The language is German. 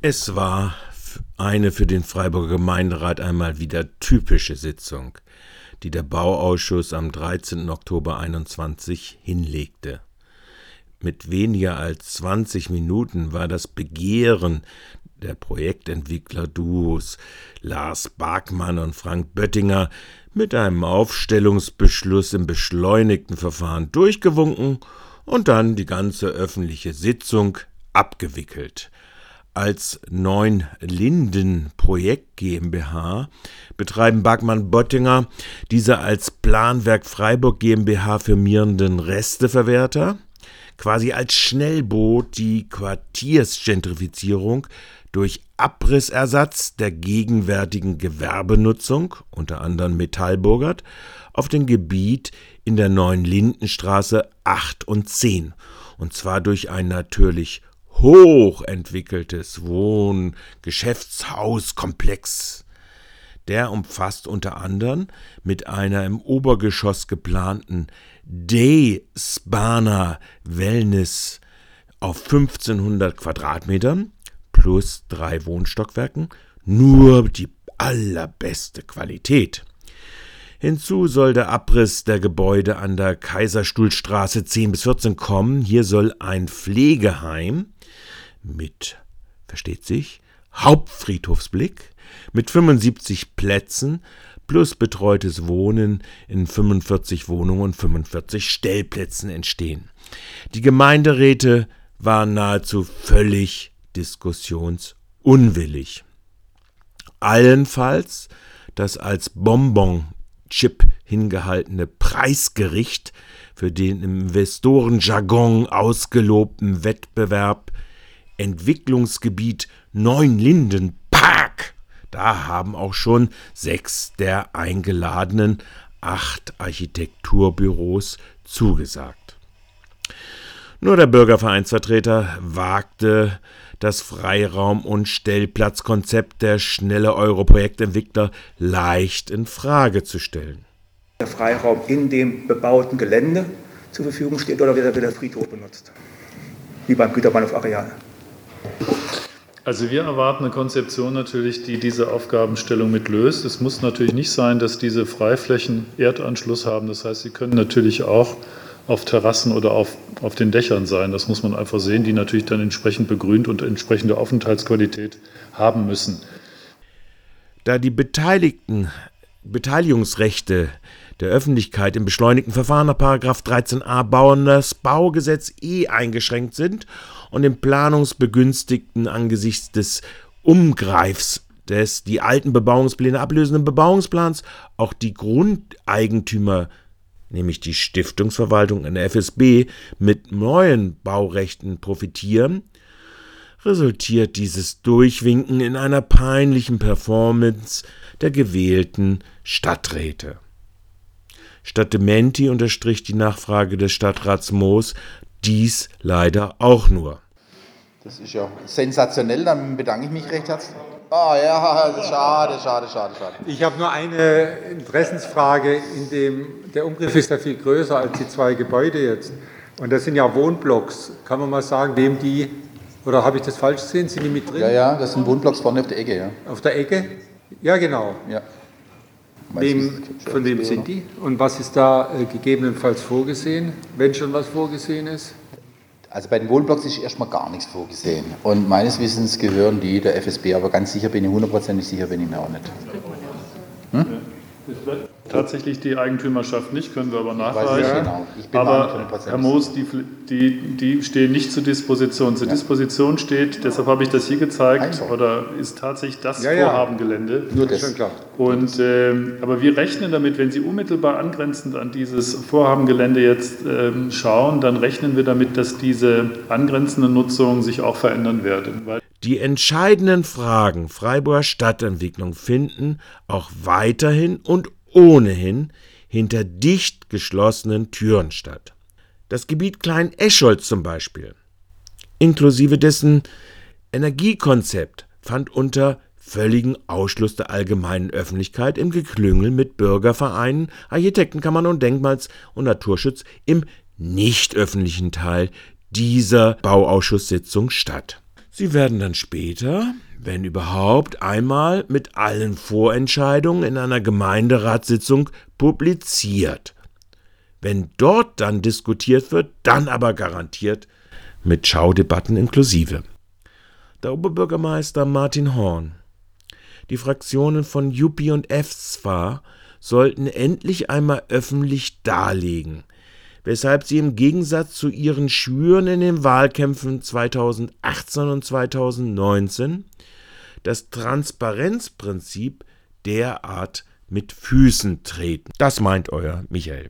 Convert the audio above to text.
Es war eine für den Freiburger Gemeinderat einmal wieder typische Sitzung, die der Bauausschuss am 13. Oktober 21 hinlegte. Mit weniger als 20 Minuten war das Begehren der Projektentwickler-Duos Lars Barkmann und Frank Böttinger mit einem Aufstellungsbeschluss im beschleunigten Verfahren durchgewunken und dann die ganze öffentliche Sitzung abgewickelt. Als Neun Linden Projekt GmbH betreiben Bagmann Bottinger diese als Planwerk Freiburg GmbH firmierenden Resteverwerter, quasi als Schnellboot die Quartiersgentrifizierung durch Abrissersatz der gegenwärtigen Gewerbenutzung, unter anderem Metallburgert, auf dem Gebiet in der neuen Lindenstraße 8 und 10, und zwar durch ein natürlich hochentwickeltes Wohn-, Geschäftshauskomplex. Der umfasst unter anderem mit einer im Obergeschoss geplanten Day-Spana Wellness auf 1500 Quadratmetern plus drei Wohnstockwerken nur die allerbeste Qualität. Hinzu soll der Abriss der Gebäude an der Kaiserstuhlstraße 10 bis 14 kommen. Hier soll ein Pflegeheim mit, versteht sich, Hauptfriedhofsblick mit 75 Plätzen plus betreutes Wohnen in 45 Wohnungen und 45 Stellplätzen entstehen. Die Gemeinderäte waren nahezu völlig diskussionsunwillig. Allenfalls das als Bonbon-Chip hingehaltene Preisgericht für den im Investorenjargon ausgelobten Wettbewerb Entwicklungsgebiet Neunlinden Park. Da haben auch schon sechs der eingeladenen acht Architekturbüros zugesagt. Nur der Bürgervereinsvertreter wagte das Freiraum- und Stellplatzkonzept der schnelle Euro-Projektentwickler leicht in Frage zu stellen. Der Freiraum in dem bebauten Gelände zur Verfügung steht oder wird er wieder Friedhof benutzt? Wie beim Güterbahnhof Areal. Also wir erwarten eine Konzeption natürlich, die diese Aufgabenstellung mit löst. Es muss natürlich nicht sein, dass diese Freiflächen Erdanschluss haben. Das heißt, sie können natürlich auch auf Terrassen oder auf, auf den Dächern sein. Das muss man einfach sehen, die natürlich dann entsprechend begrünt und entsprechende Aufenthaltsqualität haben müssen. Da die Beteiligten Beteiligungsrechte der Öffentlichkeit im beschleunigten Verfahren nach 13a Bauerndes Baugesetz eh eingeschränkt sind und dem Planungsbegünstigten angesichts des Umgreifs des die alten Bebauungspläne ablösenden Bebauungsplans auch die Grundeigentümer, nämlich die Stiftungsverwaltung in der FSB, mit neuen Baurechten profitieren, resultiert dieses Durchwinken in einer peinlichen Performance der gewählten Stadträte. Statt Dementi unterstrich die Nachfrage des Stadtrats Moos dies leider auch nur. Das ist ja sensationell, dann bedanke ich mich recht herzlich. Ah oh, ja, schade, schade, schade, schade. Ich habe nur eine Interessensfrage, in dem der Umgriff ist ja viel größer als die zwei Gebäude jetzt. Und das sind ja Wohnblocks. Kann man mal sagen, wem die, oder habe ich das falsch gesehen? Sind die mit drin? Ja, ja, das sind Wohnblocks vorne auf der Ecke, ja. Auf der Ecke? Ja, genau. Ja. Wem, von wem sind die? Und was ist da äh, gegebenenfalls vorgesehen, wenn schon was vorgesehen ist? Also bei den Wohnblocks ist erstmal gar nichts vorgesehen. Und meines Wissens gehören die der FSB, aber ganz sicher bin ich, hundertprozentig sicher bin ich mir auch nicht. Hm? Tatsächlich die Eigentümerschaft nicht, können wir aber nachweisen. Genau. aber Herr Moos, die, die, die stehen nicht zur Disposition. Zur ja. Disposition steht, deshalb habe ich das hier gezeigt, Einfach. oder ist tatsächlich das ja, Vorhabengelände. Nur das. Schon klar. Und, äh, aber wir rechnen damit, wenn Sie unmittelbar angrenzend an dieses Vorhabengelände jetzt äh, schauen, dann rechnen wir damit, dass diese angrenzende Nutzung sich auch verändern werden. Die entscheidenden Fragen Freiburger Stadtentwicklung finden auch weiterhin und ohnehin hinter dicht geschlossenen Türen statt. Das Gebiet Klein-Escholz zum Beispiel, inklusive dessen Energiekonzept, fand unter völligen Ausschluss der allgemeinen Öffentlichkeit im Geklüngel mit Bürgervereinen, Architektenkammern und Denkmals- und Naturschutz im nicht öffentlichen Teil dieser Bauausschusssitzung statt. Sie werden dann später, wenn überhaupt, einmal mit allen Vorentscheidungen in einer Gemeinderatssitzung publiziert. Wenn dort dann diskutiert wird, dann aber garantiert mit Schaudebatten inklusive. Der Oberbürgermeister Martin Horn. Die Fraktionen von Juppie und F zwar sollten endlich einmal öffentlich darlegen, weshalb sie im Gegensatz zu ihren Schwüren in den Wahlkämpfen 2018 und 2019 das Transparenzprinzip derart mit Füßen treten. Das meint euer Michael.